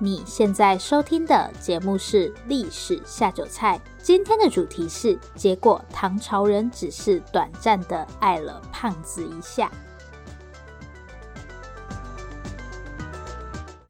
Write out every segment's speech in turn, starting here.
你现在收听的节目是《历史下酒菜》，今天的主题是：结果唐朝人只是短暂的爱了胖子一下。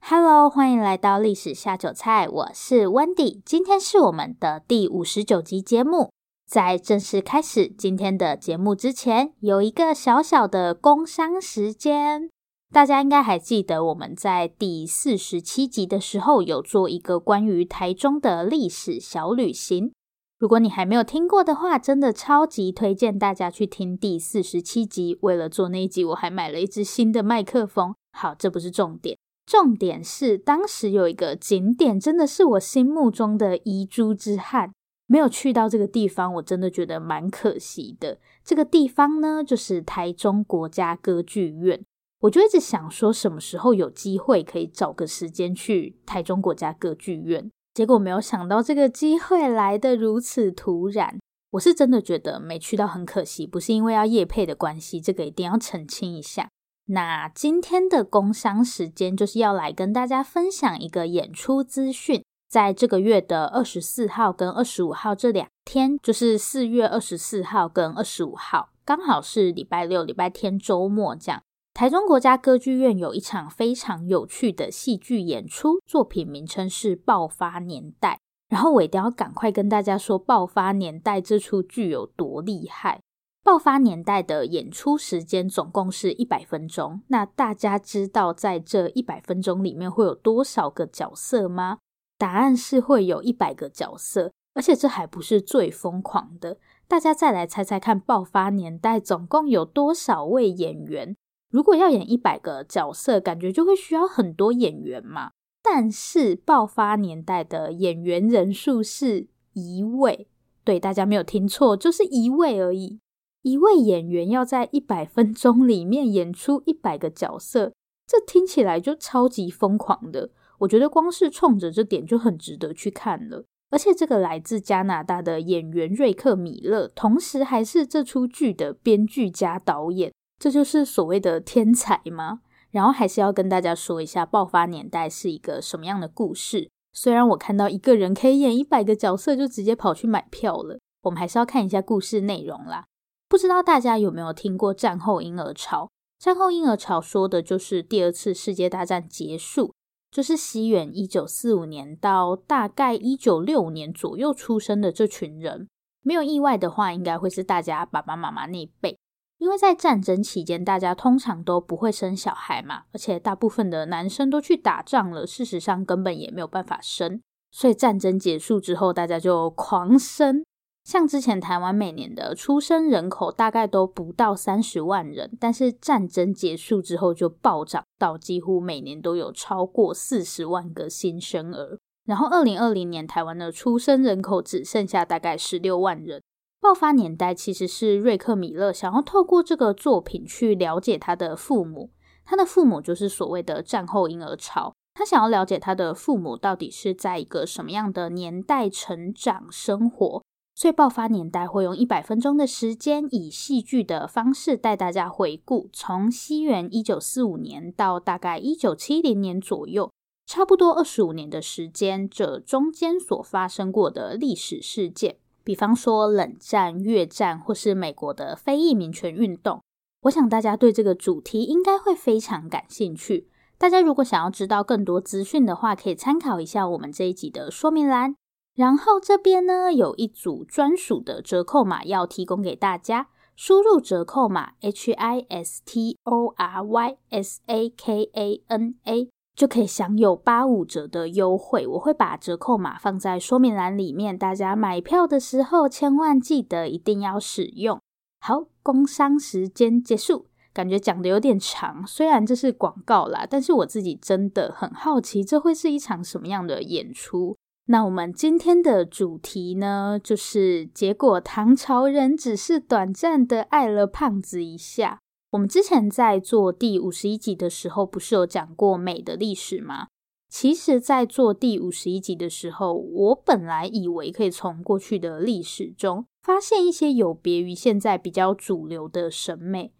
Hello，欢迎来到《历史下酒菜》，我是 Wendy，今天是我们的第五十九集节目。在正式开始今天的节目之前，有一个小小的工商时间。大家应该还记得，我们在第四十七集的时候有做一个关于台中的历史小旅行。如果你还没有听过的话，真的超级推荐大家去听第四十七集。为了做那一集，我还买了一支新的麦克风。好，这不是重点，重点是当时有一个景点，真的是我心目中的遗珠之憾，没有去到这个地方，我真的觉得蛮可惜的。这个地方呢，就是台中国家歌剧院。我就一直想说，什么时候有机会可以找个时间去台中国家歌剧院？结果没有想到这个机会来得如此突然。我是真的觉得没去到很可惜，不是因为要夜配的关系，这个一定要澄清一下。那今天的工商时间就是要来跟大家分享一个演出资讯，在这个月的二十四号跟二十五号这两天，就是四月二十四号跟二十五号，刚好是礼拜六、礼拜天周末这样。台中国家歌剧院有一场非常有趣的戏剧演出，作品名称是《爆发年代》。然后我一定要赶快跟大家说，《爆发年代》这出剧有多厉害。《爆发年代》的演出时间总共是一百分钟。那大家知道在这一百分钟里面会有多少个角色吗？答案是会有一百个角色，而且这还不是最疯狂的。大家再来猜猜看，《爆发年代》总共有多少位演员？如果要演一百个角色，感觉就会需要很多演员嘛。但是爆发年代的演员人数是一位，对，大家没有听错，就是一位而已。一位演员要在一百分钟里面演出一百个角色，这听起来就超级疯狂的。我觉得光是冲着这点就很值得去看了。而且这个来自加拿大的演员瑞克·米勒，同时还是这出剧的编剧加导演。这就是所谓的天才吗？然后还是要跟大家说一下，《爆发年代》是一个什么样的故事。虽然我看到一个人可以演一百个角色，就直接跑去买票了。我们还是要看一下故事内容啦。不知道大家有没有听过战后婴儿潮？战后婴儿潮说的就是第二次世界大战结束，就是西元一九四五年到大概一九六五年左右出生的这群人。没有意外的话，应该会是大家爸爸妈妈那一辈。因为在战争期间，大家通常都不会生小孩嘛，而且大部分的男生都去打仗了，事实上根本也没有办法生，所以战争结束之后，大家就狂生。像之前台湾每年的出生人口大概都不到三十万人，但是战争结束之后就暴涨到几乎每年都有超过四十万个新生儿。然后二零二零年台湾的出生人口只剩下大概十六万人。爆发年代其实是瑞克·米勒想要透过这个作品去了解他的父母，他的父母就是所谓的战后婴儿潮，他想要了解他的父母到底是在一个什么样的年代成长生活，所以爆发年代会用一百分钟的时间，以戏剧的方式带大家回顾，从西元一九四五年到大概一九七零年左右，差不多二十五年的时间，这中间所发生过的历史事件。比方说冷战、越战，或是美国的非裔民权运动，我想大家对这个主题应该会非常感兴趣。大家如果想要知道更多资讯的话，可以参考一下我们这一集的说明栏。然后这边呢，有一组专属的折扣码要提供给大家，输入折扣码 H I S T O R Y S A K A N A。就可以享有八五折的优惠，我会把折扣码放在说明栏里面，大家买票的时候千万记得一定要使用。好，工商时间结束，感觉讲的有点长，虽然这是广告啦，但是我自己真的很好奇，这会是一场什么样的演出？那我们今天的主题呢，就是结果唐朝人只是短暂的爱了胖子一下。我们之前在做第五十一集的时候，不是有讲过美的历史吗？其实，在做第五十一集的时候，我本来以为可以从过去的历史中发现一些有别于现在比较主流的审美。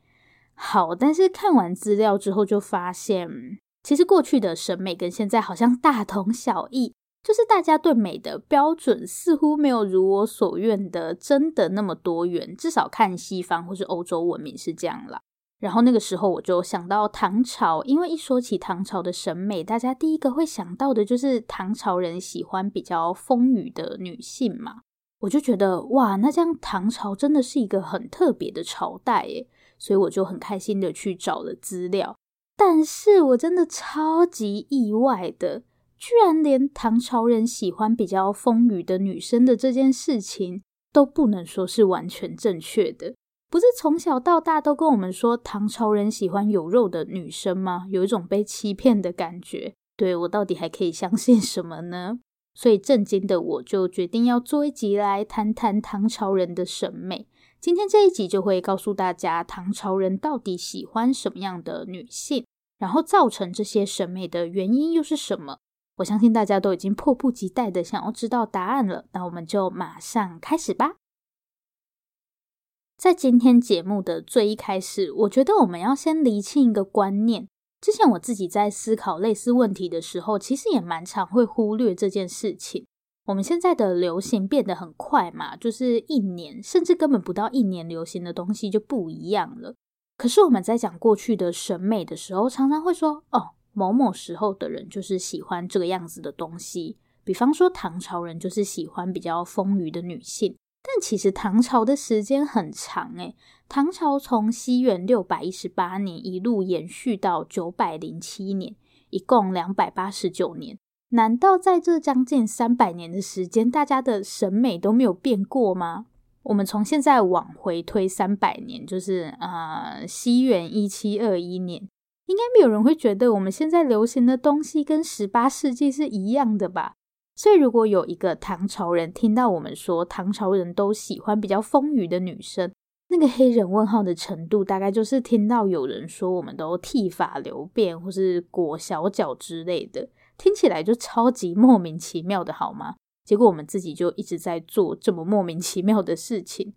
好，但是看完资料之后，就发现其实过去的审美跟现在好像大同小异，就是大家对美的标准似乎没有如我所愿的真的那么多元，至少看西方或是欧洲文明是这样啦。然后那个时候我就想到唐朝，因为一说起唐朝的审美，大家第一个会想到的就是唐朝人喜欢比较丰腴的女性嘛。我就觉得哇，那这样唐朝真的是一个很特别的朝代耶，所以我就很开心的去找了资料。但是我真的超级意外的，居然连唐朝人喜欢比较丰腴的女生的这件事情都不能说是完全正确的。不是从小到大都跟我们说唐朝人喜欢有肉的女生吗？有一种被欺骗的感觉。对，我到底还可以相信什么呢？所以震惊的我就决定要做一集来谈谈唐朝人的审美。今天这一集就会告诉大家唐朝人到底喜欢什么样的女性，然后造成这些审美的原因又是什么？我相信大家都已经迫不及待的想要知道答案了。那我们就马上开始吧。在今天节目的最一开始，我觉得我们要先厘清一个观念。之前我自己在思考类似问题的时候，其实也蛮常会忽略这件事情。我们现在的流行变得很快嘛，就是一年甚至根本不到一年，流行的东西就不一样了。可是我们在讲过去的审美的时候，常常会说：“哦，某某时候的人就是喜欢这个样子的东西。”比方说唐朝人就是喜欢比较丰腴的女性。但其实唐朝的时间很长诶，唐朝从西元六百一十八年一路延续到九百零七年，一共两百八十九年。难道在这将近三百年的时间，大家的审美都没有变过吗？我们从现在往回推三百年，就是呃西元一七二一年，应该没有人会觉得我们现在流行的东西跟十八世纪是一样的吧？所以，如果有一个唐朝人听到我们说唐朝人都喜欢比较丰腴的女生，那个黑人问号的程度，大概就是听到有人说我们都剃发留辫或是裹小脚之类的，听起来就超级莫名其妙的，好吗？结果我们自己就一直在做这么莫名其妙的事情。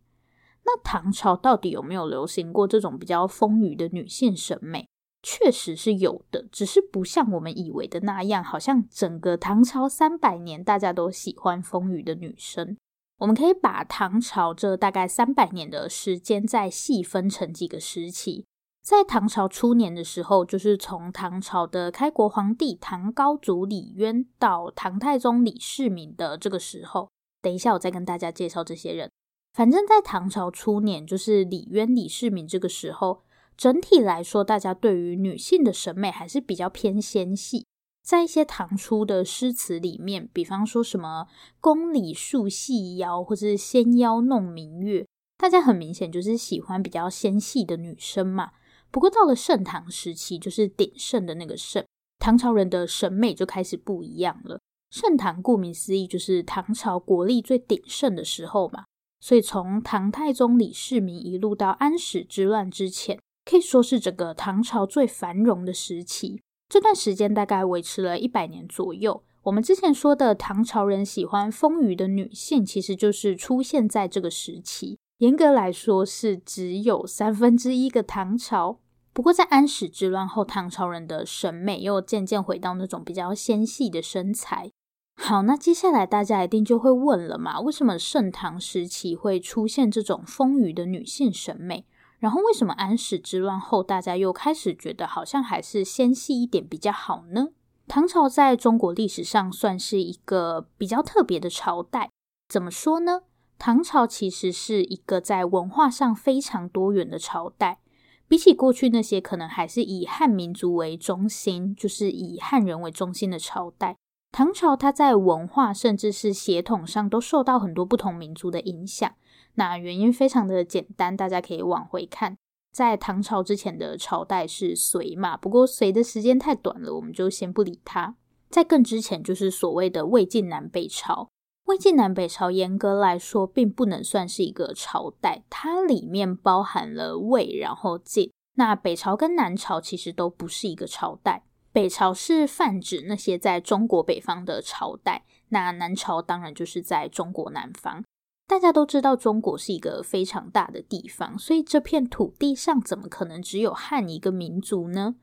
那唐朝到底有没有流行过这种比较丰腴的女性审美？确实是有的，只是不像我们以为的那样，好像整个唐朝三百年大家都喜欢风雨的女生。我们可以把唐朝这大概三百年的时间再细分成几个时期。在唐朝初年的时候，就是从唐朝的开国皇帝唐高祖李渊到唐太宗李世民的这个时候。等一下，我再跟大家介绍这些人。反正，在唐朝初年，就是李渊、李世民这个时候。整体来说，大家对于女性的审美还是比较偏纤细。在一些唐初的诗词里面，比方说什么“宫里束细腰”或是“纤腰弄明月”，大家很明显就是喜欢比较纤细的女生嘛。不过到了盛唐时期，就是鼎盛的那个盛，唐朝人的审美就开始不一样了。盛唐顾名思义就是唐朝国力最鼎盛的时候嘛，所以从唐太宗李世民一路到安史之乱之前。可以说是整个唐朝最繁荣的时期，这段时间大概维持了一百年左右。我们之前说的唐朝人喜欢丰腴的女性，其实就是出现在这个时期。严格来说，是只有三分之一个唐朝。不过在安史之乱后，唐朝人的审美又渐渐回到那种比较纤细的身材。好，那接下来大家一定就会问了嘛，为什么盛唐时期会出现这种丰腴的女性审美？然后，为什么安史之乱后，大家又开始觉得好像还是纤细一点比较好呢？唐朝在中国历史上算是一个比较特别的朝代。怎么说呢？唐朝其实是一个在文化上非常多元的朝代。比起过去那些可能还是以汉民族为中心，就是以汉人为中心的朝代，唐朝它在文化甚至是血统上都受到很多不同民族的影响。那原因非常的简单，大家可以往回看，在唐朝之前的朝代是隋嘛，不过隋的时间太短了，我们就先不理它。在更之前就是所谓的魏晋南北朝，魏晋南北朝严格来说并不能算是一个朝代，它里面包含了魏，然后晋。那北朝跟南朝其实都不是一个朝代，北朝是泛指那些在中国北方的朝代，那南朝当然就是在中国南方。大家都知道，中国是一个非常大的地方，所以这片土地上怎么可能只有汉一个民族呢？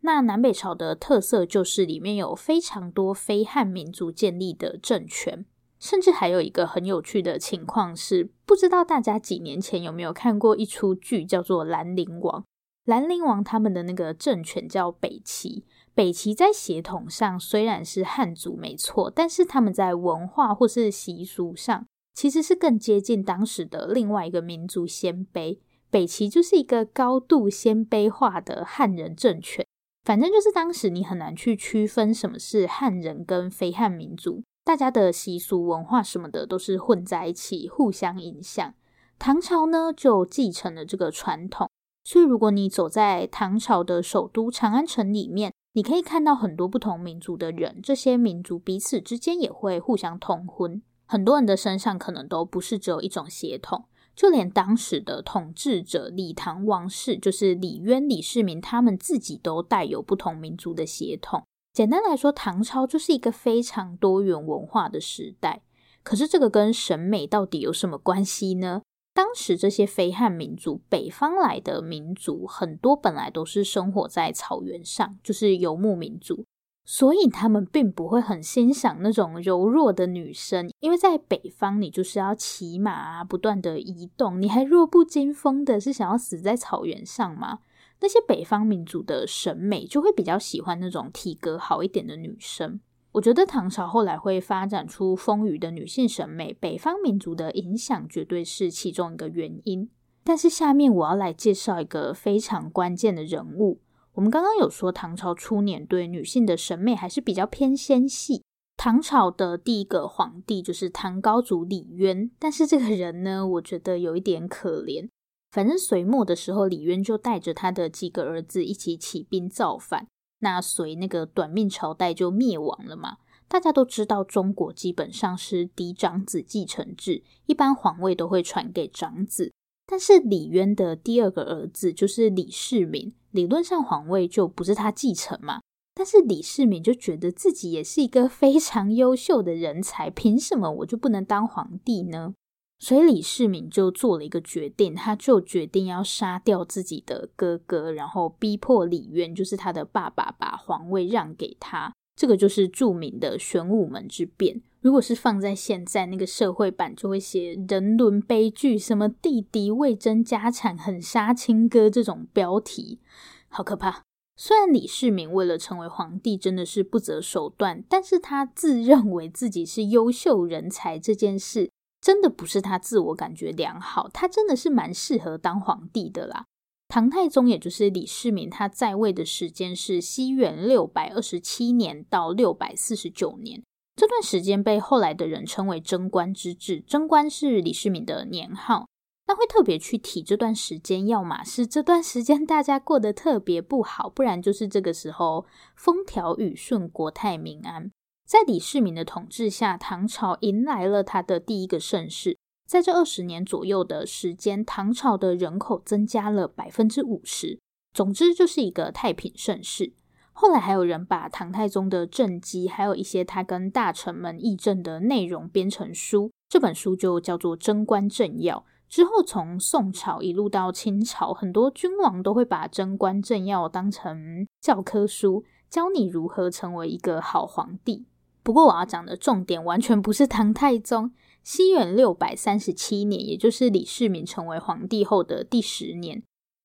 那南北朝的特色就是里面有非常多非汉民族建立的政权，甚至还有一个很有趣的情况是，不知道大家几年前有没有看过一出剧叫做《兰陵王》。兰陵王他们的那个政权叫北齐，北齐在血统上虽然是汉族没错，但是他们在文化或是习俗上其实是更接近当时的另外一个民族鲜卑。北齐就是一个高度鲜卑化的汉人政权。反正就是当时你很难去区分什么是汉人跟非汉民族，大家的习俗文化什么的都是混在一起，互相影响。唐朝呢就继承了这个传统，所以如果你走在唐朝的首都长安城里面，你可以看到很多不同民族的人，这些民族彼此之间也会互相通婚，很多人的身上可能都不是只有一种血统。就连当时的统治者李唐王室，就是李渊、李世民，他们自己都带有不同民族的血统。简单来说，唐朝就是一个非常多元文化的时代。可是，这个跟审美到底有什么关系呢？当时这些非汉民族，北方来的民族，很多本来都是生活在草原上，就是游牧民族。所以他们并不会很欣赏那种柔弱的女生，因为在北方，你就是要骑马啊，不断的移动，你还弱不禁风的，是想要死在草原上吗？那些北方民族的审美就会比较喜欢那种体格好一点的女生。我觉得唐朝后来会发展出丰腴的女性审美，北方民族的影响绝对是其中一个原因。但是下面我要来介绍一个非常关键的人物。我们刚刚有说，唐朝初年对女性的审美还是比较偏纤细。唐朝的第一个皇帝就是唐高祖李渊，但是这个人呢，我觉得有一点可怜。反正隋末的时候，李渊就带着他的几个儿子一起起兵造反，那隋那个短命朝代就灭亡了嘛。大家都知道，中国基本上是嫡长子继承制，一般皇位都会传给长子。但是李渊的第二个儿子就是李世民。理论上皇位就不是他继承嘛，但是李世民就觉得自己也是一个非常优秀的人才，凭什么我就不能当皇帝呢？所以李世民就做了一个决定，他就决定要杀掉自己的哥哥，然后逼迫李渊，就是他的爸爸，把皇位让给他。这个就是著名的玄武门之变。如果是放在现在那个社会版，就会写人伦悲剧，什么弟弟为争家产狠杀亲哥这种标题。好可怕！虽然李世民为了成为皇帝真的是不择手段，但是他自认为自己是优秀人才这件事，真的不是他自我感觉良好，他真的是蛮适合当皇帝的啦。唐太宗也就是李世民，他在位的时间是西元六百二十七年到六百四十九年，这段时间被后来的人称为贞观之治，贞观是李世民的年号。那会特别去提这段时间，要么是这段时间大家过得特别不好，不然就是这个时候风调雨顺、国泰民安。在李世民的统治下，唐朝迎来了他的第一个盛世。在这二十年左右的时间，唐朝的人口增加了百分之五十。总之，就是一个太平盛世。后来还有人把唐太宗的政绩，还有一些他跟大臣们议政的内容编成书，这本书就叫做《贞观政要》。之后，从宋朝一路到清朝，很多君王都会把《贞观政要》当成教科书，教你如何成为一个好皇帝。不过，我要讲的重点完全不是唐太宗。西元六百三十七年，也就是李世民成为皇帝后的第十年，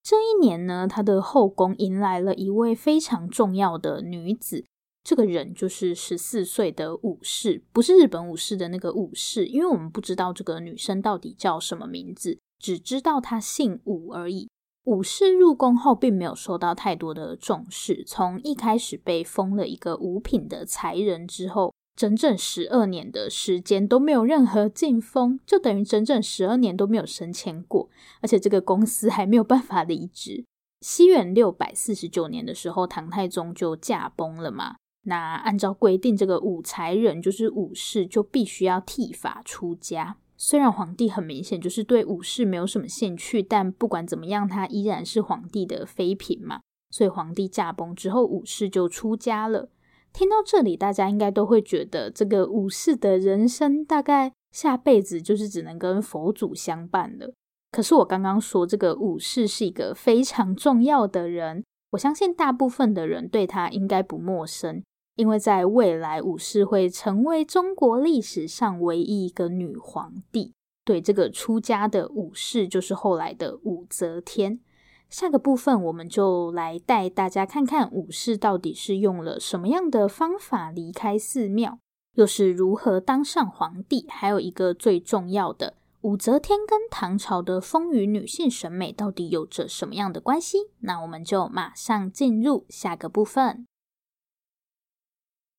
这一年呢，他的后宫迎来了一位非常重要的女子。这个人就是十四岁的武士，不是日本武士的那个武士，因为我们不知道这个女生到底叫什么名字，只知道她姓武而已。武士入宫后，并没有受到太多的重视，从一开始被封了一个五品的才人之后，整整十二年的时间都没有任何进封，就等于整整十二年都没有升迁过，而且这个公司还没有办法离职。西元六百四十九年的时候，唐太宗就驾崩了嘛。那按照规定，这个武才人就是武士，就必须要剃发出家。虽然皇帝很明显就是对武士没有什么兴趣，但不管怎么样，他依然是皇帝的妃嫔嘛。所以皇帝驾崩之后，武士就出家了。听到这里，大家应该都会觉得，这个武士的人生大概下辈子就是只能跟佛祖相伴了。可是我刚刚说，这个武士是一个非常重要的人。我相信大部分的人对他应该不陌生，因为在未来武士会成为中国历史上唯一一个女皇帝。对，这个出家的武士就是后来的武则天。下个部分我们就来带大家看看武士到底是用了什么样的方法离开寺庙，又是如何当上皇帝。还有一个最重要的，武则天跟唐朝的丰腴女性审美到底有着什么样的关系？那我们就马上进入下个部分。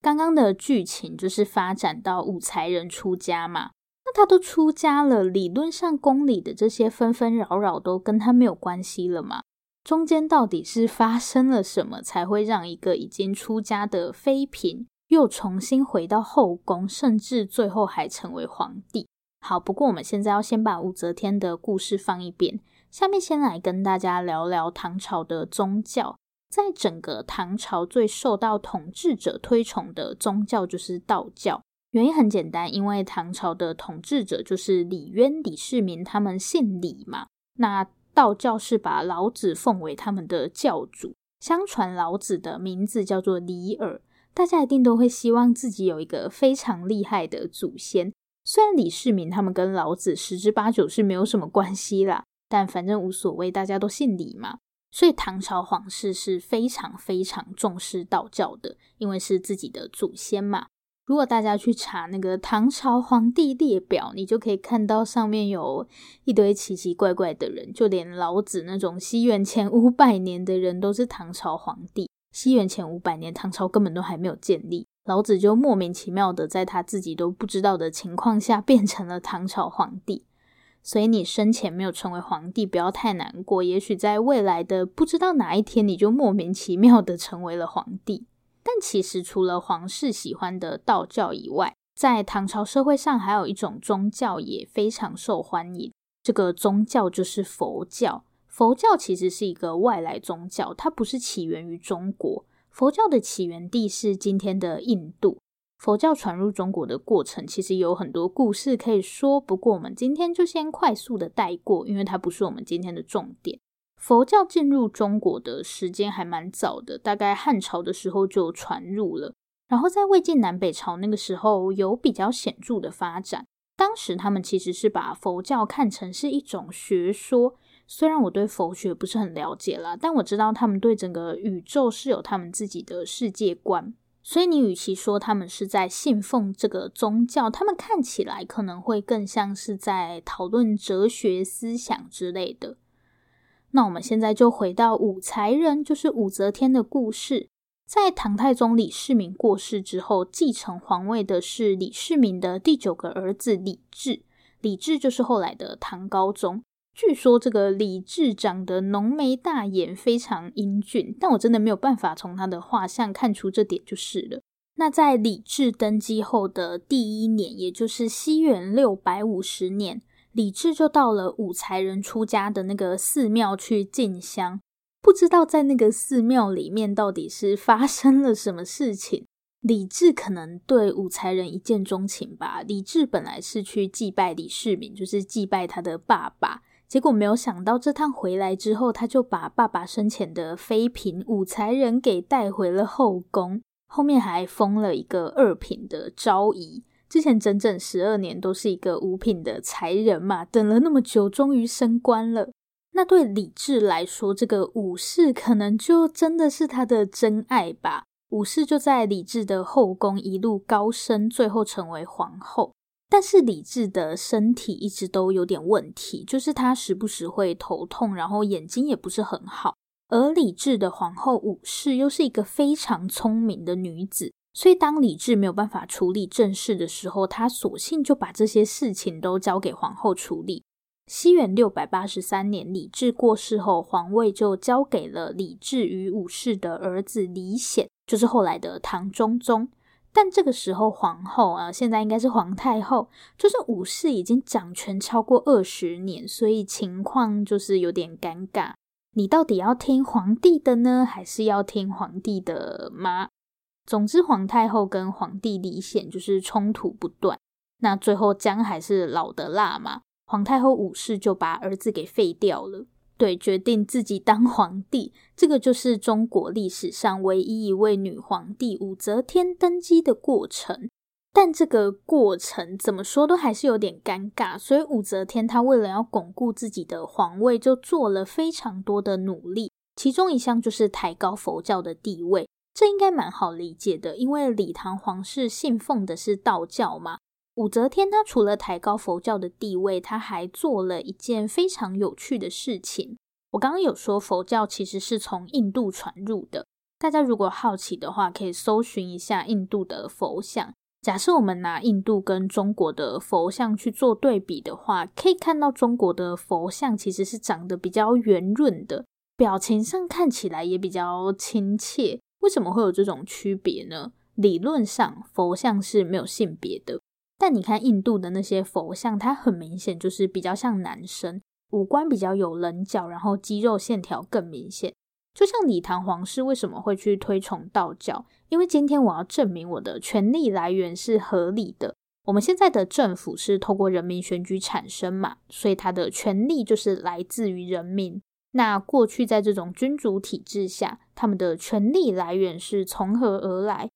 刚刚的剧情就是发展到武才人出家嘛。他都出家了，理论上宫里的这些纷纷扰扰都跟他没有关系了嘛？中间到底是发生了什么，才会让一个已经出家的妃嫔又重新回到后宫，甚至最后还成为皇帝？好，不过我们现在要先把武则天的故事放一边，下面先来跟大家聊聊唐朝的宗教。在整个唐朝最受到统治者推崇的宗教就是道教。原因很简单，因为唐朝的统治者就是李渊、李世民，他们姓李嘛。那道教是把老子奉为他们的教主，相传老子的名字叫做李耳，大家一定都会希望自己有一个非常厉害的祖先。虽然李世民他们跟老子十之八九是没有什么关系啦，但反正无所谓，大家都姓李嘛。所以唐朝皇室是非常非常重视道教的，因为是自己的祖先嘛。如果大家去查那个唐朝皇帝列表，你就可以看到上面有一堆奇奇怪怪的人，就连老子那种西元前五百年的人都是唐朝皇帝。西元前五百年，唐朝根本都还没有建立，老子就莫名其妙的在他自己都不知道的情况下变成了唐朝皇帝。所以你生前没有成为皇帝，不要太难过，也许在未来的不知道哪一天，你就莫名其妙的成为了皇帝。但其实，除了皇室喜欢的道教以外，在唐朝社会上还有一种宗教也非常受欢迎。这个宗教就是佛教。佛教其实是一个外来宗教，它不是起源于中国。佛教的起源地是今天的印度。佛教传入中国的过程其实有很多故事可以说，不过我们今天就先快速的带过，因为它不是我们今天的重点。佛教进入中国的时间还蛮早的，大概汉朝的时候就传入了。然后在魏晋南北朝那个时候有比较显著的发展。当时他们其实是把佛教看成是一种学说，虽然我对佛学不是很了解啦，但我知道他们对整个宇宙是有他们自己的世界观。所以你与其说他们是在信奉这个宗教，他们看起来可能会更像是在讨论哲学思想之类的。那我们现在就回到武才人，就是武则天的故事。在唐太宗李世民过世之后，继承皇位的是李世民的第九个儿子李治。李治就是后来的唐高宗。据说这个李治长得浓眉大眼，非常英俊，但我真的没有办法从他的画像看出这点就是了。那在李治登基后的第一年，也就是西元六百五十年。李治就到了武才人出家的那个寺庙去进香，不知道在那个寺庙里面到底是发生了什么事情。李治可能对武才人一见钟情吧。李治本来是去祭拜李世民，就是祭拜他的爸爸，结果没有想到这趟回来之后，他就把爸爸生前的妃嫔武才人给带回了后宫，后面还封了一个二品的昭仪。之前整整十二年都是一个五品的才人嘛，等了那么久，终于升官了。那对李治来说，这个武士可能就真的是他的真爱吧。武士就在李治的后宫一路高升，最后成为皇后。但是李治的身体一直都有点问题，就是他时不时会头痛，然后眼睛也不是很好。而李治的皇后武氏又是一个非常聪明的女子。所以，当李治没有办法处理政事的时候，他索性就把这些事情都交给皇后处理。西元六百八十三年，李治过世后，皇位就交给了李治与武氏的儿子李显，就是后来的唐中宗。但这个时候，皇后啊，现在应该是皇太后，就是武氏已经掌权超过二十年，所以情况就是有点尴尬。你到底要听皇帝的呢，还是要听皇帝的妈？总之，皇太后跟皇帝李显就是冲突不断。那最后姜还是老的辣嘛，皇太后武氏就把儿子给废掉了。对，决定自己当皇帝。这个就是中国历史上唯一一位女皇帝武则天登基的过程。但这个过程怎么说都还是有点尴尬，所以武则天她为了要巩固自己的皇位，就做了非常多的努力。其中一项就是抬高佛教的地位，这应该蛮好理解的，因为李唐皇室信奉的是道教嘛。武则天她除了抬高佛教的地位，她还做了一件非常有趣的事情。我刚刚有说佛教其实是从印度传入的，大家如果好奇的话，可以搜寻一下印度的佛像。假设我们拿印度跟中国的佛像去做对比的话，可以看到中国的佛像其实是长得比较圆润的，表情上看起来也比较亲切。为什么会有这种区别呢？理论上佛像是没有性别的，但你看印度的那些佛像，它很明显就是比较像男生，五官比较有棱角，然后肌肉线条更明显。就像李唐皇室为什么会去推崇道教？因为今天我要证明我的权力来源是合理的。我们现在的政府是透过人民选举产生嘛，所以他的权力就是来自于人民。那过去在这种君主体制下，他们的权力来源是从何而来？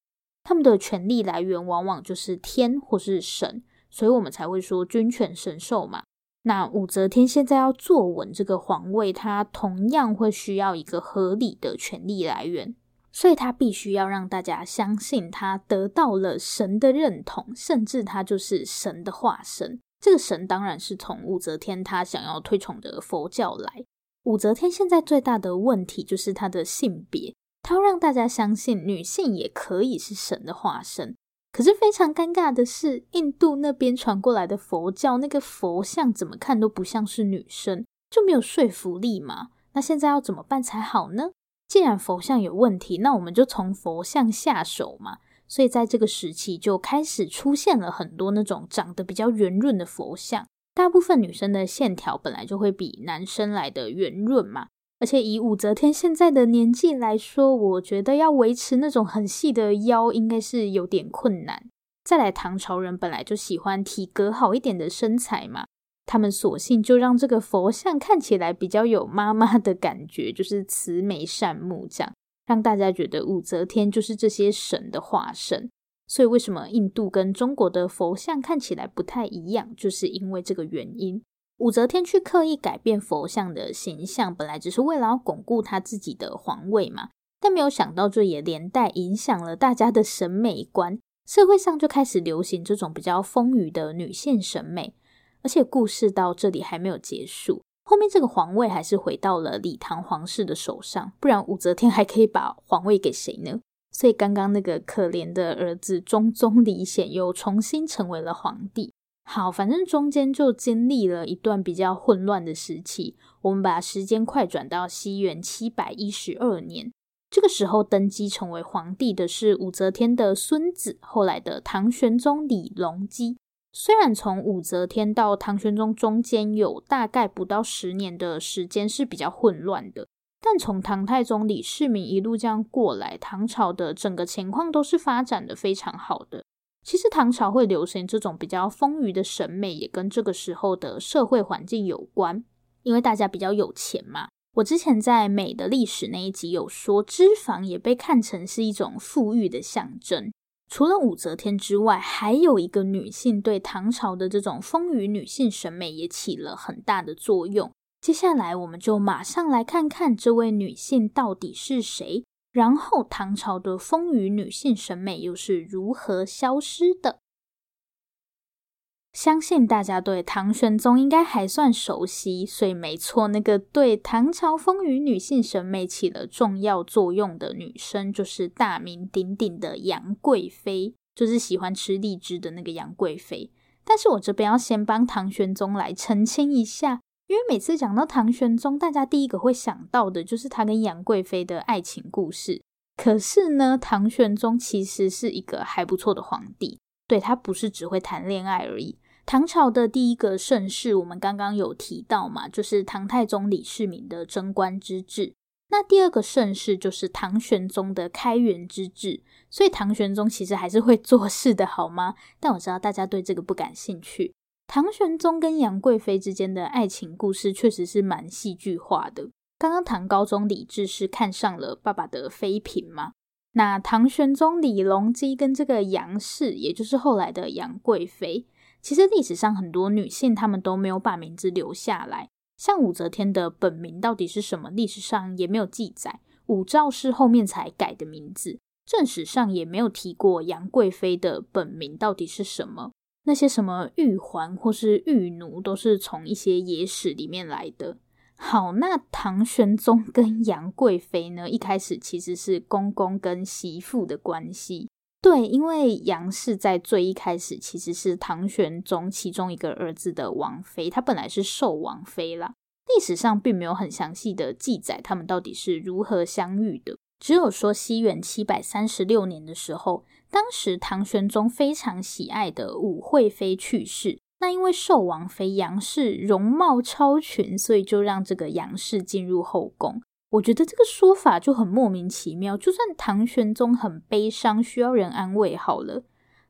他们的权力来源往往就是天或是神，所以我们才会说君权神授嘛。那武则天现在要坐稳这个皇位，她同样会需要一个合理的权力来源，所以她必须要让大家相信她得到了神的认同，甚至她就是神的化身。这个神当然是从武则天她想要推崇的佛教来。武则天现在最大的问题就是她的性别，她要让大家相信女性也可以是神的化身。可是非常尴尬的是，印度那边传过来的佛教，那个佛像怎么看都不像是女生，就没有说服力嘛。那现在要怎么办才好呢？既然佛像有问题，那我们就从佛像下手嘛。所以在这个时期就开始出现了很多那种长得比较圆润的佛像。大部分女生的线条本来就会比男生来的圆润嘛。而且以武则天现在的年纪来说，我觉得要维持那种很细的腰，应该是有点困难。再来，唐朝人本来就喜欢体格好一点的身材嘛，他们索性就让这个佛像看起来比较有妈妈的感觉，就是慈眉善目这样，让大家觉得武则天就是这些神的化身。所以，为什么印度跟中国的佛像看起来不太一样，就是因为这个原因。武则天去刻意改变佛像的形象，本来只是为了要巩固她自己的皇位嘛，但没有想到这也连带影响了大家的审美观，社会上就开始流行这种比较丰腴的女性审美。而且故事到这里还没有结束，后面这个皇位还是回到了李唐皇室的手上，不然武则天还可以把皇位给谁呢？所以刚刚那个可怜的儿子中宗李显又重新成为了皇帝。好，反正中间就经历了一段比较混乱的时期。我们把时间快转到西元七百一十二年，这个时候登基成为皇帝的是武则天的孙子，后来的唐玄宗李隆基。虽然从武则天到唐玄宗中间有大概不到十年的时间是比较混乱的，但从唐太宗李世民一路这样过来，唐朝的整个情况都是发展的非常好的。其实唐朝会流行这种比较丰腴的审美，也跟这个时候的社会环境有关，因为大家比较有钱嘛。我之前在美的历史那一集有说，脂肪也被看成是一种富裕的象征。除了武则天之外，还有一个女性对唐朝的这种丰腴女性审美也起了很大的作用。接下来，我们就马上来看看这位女性到底是谁。然后，唐朝的丰腴女性审美又是如何消失的？相信大家对唐玄宗应该还算熟悉，所以没错，那个对唐朝丰腴女性审美起了重要作用的女生，就是大名鼎鼎的杨贵妃，就是喜欢吃荔枝的那个杨贵妃。但是我这边要先帮唐玄宗来澄清一下。因为每次讲到唐玄宗，大家第一个会想到的就是他跟杨贵妃的爱情故事。可是呢，唐玄宗其实是一个还不错的皇帝，对，他不是只会谈恋爱而已。唐朝的第一个盛世，我们刚刚有提到嘛，就是唐太宗李世民的贞观之治。那第二个盛世就是唐玄宗的开元之治。所以唐玄宗其实还是会做事的，好吗？但我知道大家对这个不感兴趣。唐玄宗跟杨贵妃之间的爱情故事确实是蛮戏剧化的。刚刚唐高宗李治是看上了爸爸的妃嫔吗？那唐玄宗李隆基跟这个杨氏，也就是后来的杨贵妃，其实历史上很多女性她们都没有把名字留下来。像武则天的本名到底是什么？历史上也没有记载。武曌是后面才改的名字，正史上也没有提过杨贵妃的本名到底是什么。那些什么玉环或是玉奴，都是从一些野史里面来的。好，那唐玄宗跟杨贵妃呢，一开始其实是公公跟媳妇的关系。对，因为杨氏在最一开始其实是唐玄宗其中一个儿子的王妃，她本来是寿王妃啦。历史上并没有很详细的记载他们到底是如何相遇的，只有说西元七百三十六年的时候，当时唐玄宗非常喜爱的武惠妃去世。那因为寿王妃杨氏容貌超群，所以就让这个杨氏进入后宫。我觉得这个说法就很莫名其妙。就算唐玄宗很悲伤，需要人安慰，好了，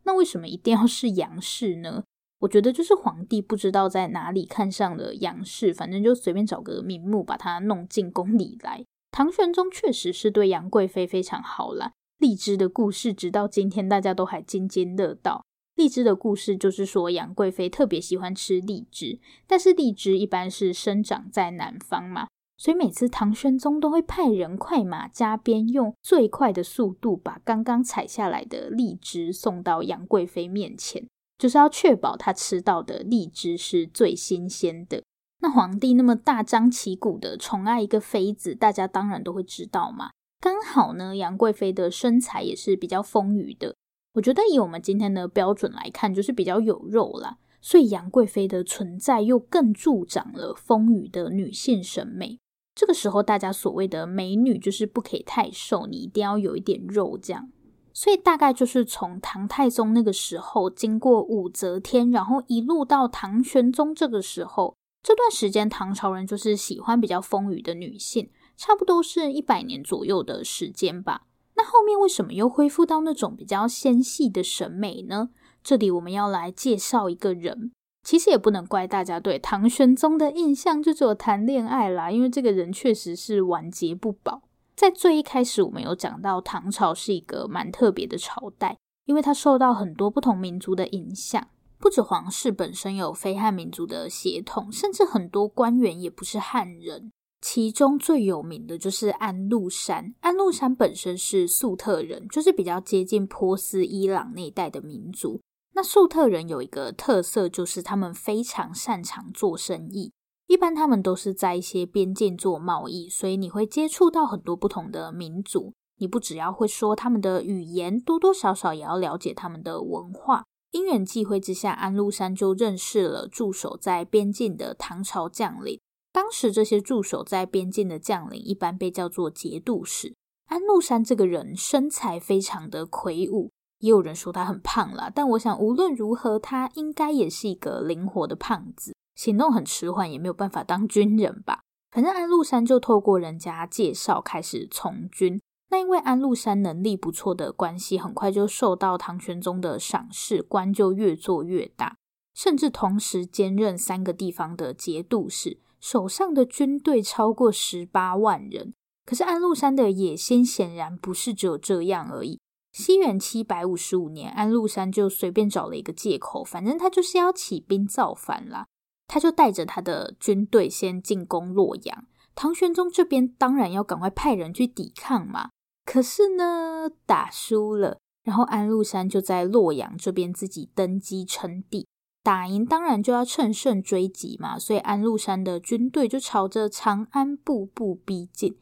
那为什么一定要是杨氏呢？我觉得就是皇帝不知道在哪里看上了杨氏，反正就随便找个名目把他弄进宫里来。唐玄宗确实是对杨贵妃非常好啦。荔枝的故事直到今天大家都还津津乐道。荔枝的故事就是说，杨贵妃特别喜欢吃荔枝，但是荔枝一般是生长在南方嘛，所以每次唐玄宗都会派人快马加鞭，用最快的速度把刚刚采下来的荔枝送到杨贵妃面前，就是要确保她吃到的荔枝是最新鲜的。那皇帝那么大张旗鼓的宠爱一个妃子，大家当然都会知道嘛。刚好呢，杨贵妃的身材也是比较丰腴的。我觉得以我们今天的标准来看，就是比较有肉啦，所以杨贵妃的存在又更助长了丰腴的女性审美。这个时候，大家所谓的美女就是不可以太瘦，你一定要有一点肉，这样。所以大概就是从唐太宗那个时候，经过武则天，然后一路到唐玄宗这个时候，这段时间唐朝人就是喜欢比较丰腴的女性，差不多是一百年左右的时间吧。那后面为什么又恢复到那种比较纤细的审美呢？这里我们要来介绍一个人，其实也不能怪大家对唐玄宗的印象就只有谈恋爱啦，因为这个人确实是晚节不保。在最一开始，我们有讲到唐朝是一个蛮特别的朝代，因为它受到很多不同民族的影响，不止皇室本身有非汉民族的血统，甚至很多官员也不是汉人。其中最有名的就是安禄山。安禄山本身是粟特人，就是比较接近波斯、伊朗那一带的民族。那粟特人有一个特色，就是他们非常擅长做生意。一般他们都是在一些边境做贸易，所以你会接触到很多不同的民族。你不只要会说他们的语言，多多少少也要了解他们的文化。因缘际会之下，安禄山就认识了驻守在边境的唐朝将领。当时这些驻守在边境的将领一般被叫做节度使。安禄山这个人身材非常的魁梧，也有人说他很胖啦，但我想无论如何，他应该也是一个灵活的胖子，行动很迟缓，也没有办法当军人吧。反正安禄山就透过人家介绍开始从军。那因为安禄山能力不错的关系，很快就受到唐玄宗的赏识，官就越做越大，甚至同时兼任三个地方的节度使。手上的军队超过十八万人，可是安禄山的野心显然不是只有这样而已。西元七百五十五年，安禄山就随便找了一个借口，反正他就是要起兵造反啦。他就带着他的军队先进攻洛阳，唐玄宗这边当然要赶快派人去抵抗嘛。可是呢，打输了，然后安禄山就在洛阳这边自己登基称帝。打赢当然就要乘胜追击嘛，所以安禄山的军队就朝着长安步步逼近。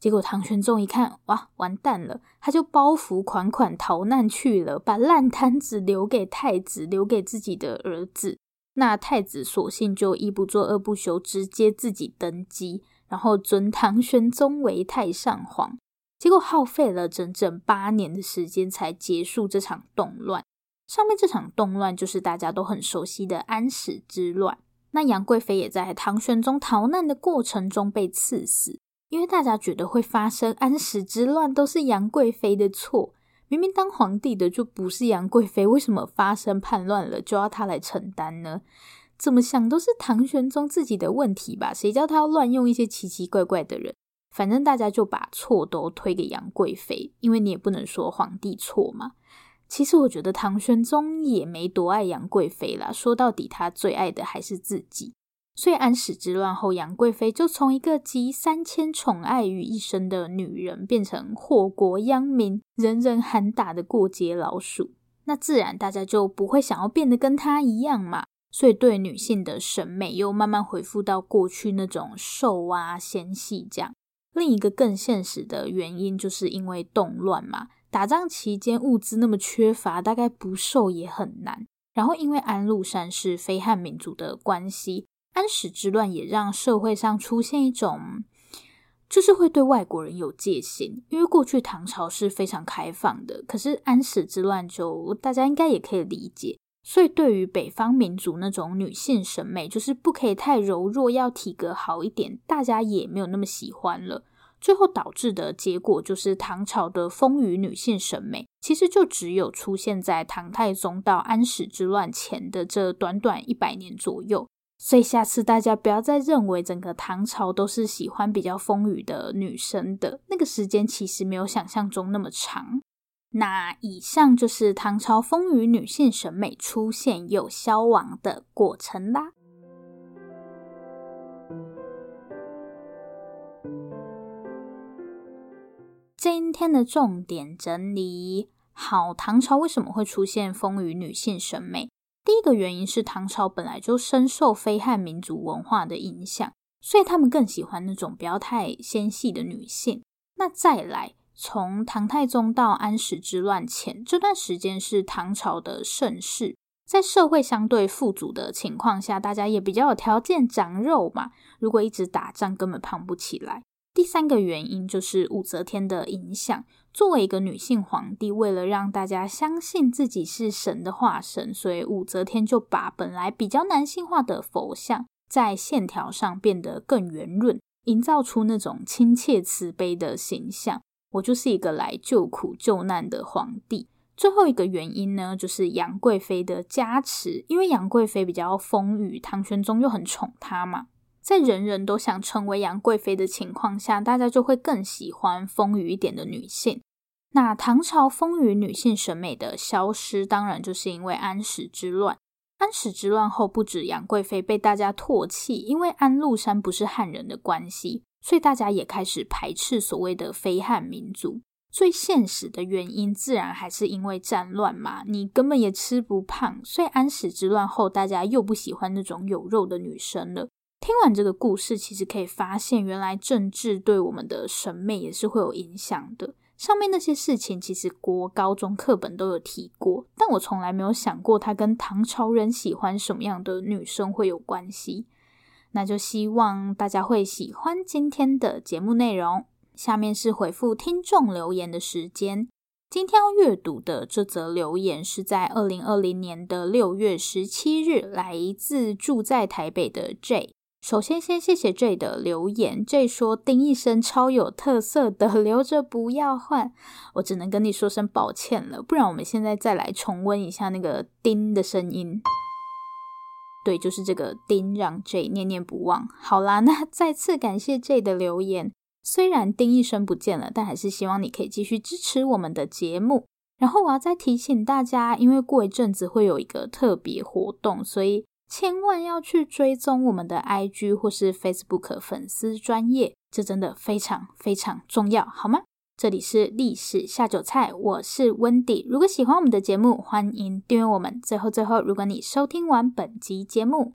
结果唐玄宗一看，哇，完蛋了，他就包袱款款逃难去了，把烂摊子留给太子，留给自己的儿子。那太子索性就一不做二不休，直接自己登基，然后尊唐玄宗为太上皇。结果耗费了整整八年的时间才结束这场动乱。上面这场动乱就是大家都很熟悉的安史之乱。那杨贵妃也在唐玄宗逃难的过程中被赐死，因为大家觉得会发生安史之乱都是杨贵妃的错。明明当皇帝的就不是杨贵妃，为什么发生叛乱了就要她来承担呢？怎么想都是唐玄宗自己的问题吧？谁叫他要乱用一些奇奇怪怪的人？反正大家就把错都推给杨贵妃，因为你也不能说皇帝错嘛。其实我觉得唐玄宗也没多爱杨贵妃啦，说到底他最爱的还是自己。所以安史之乱后，杨贵妃就从一个集三千宠爱于一身的女人，变成祸国殃民、人人喊打的过街老鼠。那自然大家就不会想要变得跟她一样嘛。所以对女性的审美又慢慢恢复到过去那种瘦啊、纤细这样。另一个更现实的原因，就是因为动乱嘛，打仗期间物资那么缺乏，大概不瘦也很难。然后因为安禄山是非汉民族的关系，安史之乱也让社会上出现一种，就是会对外国人有戒心。因为过去唐朝是非常开放的，可是安史之乱就大家应该也可以理解。所以，对于北方民族那种女性审美，就是不可以太柔弱，要体格好一点，大家也没有那么喜欢了。最后导致的结果，就是唐朝的丰腴女性审美，其实就只有出现在唐太宗到安史之乱前的这短短一百年左右。所以，下次大家不要再认为整个唐朝都是喜欢比较丰腴的女生的，那个时间其实没有想象中那么长。那以上就是唐朝丰腴女性审美出现又消亡的过程啦。今天的重点整理：好，唐朝为什么会出现丰腴女性审美？第一个原因是唐朝本来就深受非汉民族文化的影响，所以他们更喜欢那种不要太纤细的女性。那再来。从唐太宗到安史之乱前这段时间是唐朝的盛世，在社会相对富足的情况下，大家也比较有条件长肉嘛。如果一直打仗，根本胖不起来。第三个原因就是武则天的影响。作为一个女性皇帝，为了让大家相信自己是神的化身，所以武则天就把本来比较男性化的佛像，在线条上变得更圆润，营造出那种亲切慈悲的形象。我就是一个来救苦救难的皇帝。最后一个原因呢，就是杨贵妃的加持，因为杨贵妃比较丰腴，唐玄宗又很宠她嘛，在人人都想成为杨贵妃的情况下，大家就会更喜欢丰腴一点的女性。那唐朝丰腴女性审美的消失，当然就是因为安史之乱。安史之乱后，不止杨贵妃被大家唾弃，因为安禄山不是汉人的关系。所以大家也开始排斥所谓的非汉民族。最现实的原因，自然还是因为战乱嘛。你根本也吃不胖，所以安史之乱后，大家又不喜欢那种有肉的女生了。听完这个故事，其实可以发现，原来政治对我们的审美也是会有影响的。上面那些事情，其实国高中课本都有提过，但我从来没有想过它跟唐朝人喜欢什么样的女生会有关系。那就希望大家会喜欢今天的节目内容。下面是回复听众留言的时间。今天要阅读的这则留言是在二零二零年的六月十七日，来自住在台北的 J。首先，先谢谢 J 的留言。J 说：“丁一生超有特色的，留着不要换。”我只能跟你说声抱歉了，不然我们现在再来重温一下那个丁的声音。对，就是这个丁让 J 念念不忘。好啦，那再次感谢 J 的留言。虽然丁一生不见了，但还是希望你可以继续支持我们的节目。然后我要再提醒大家，因为过一阵子会有一个特别活动，所以千万要去追踪我们的 IG 或是 Facebook 粉丝专业，这真的非常非常重要，好吗？这里是历史下酒菜，我是 Wendy。如果喜欢我们的节目，欢迎订阅我们。最后，最后，如果你收听完本集节目，